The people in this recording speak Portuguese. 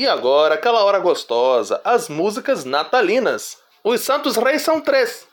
E agora, aquela hora gostosa, as músicas natalinas. Os Santos Reis são três.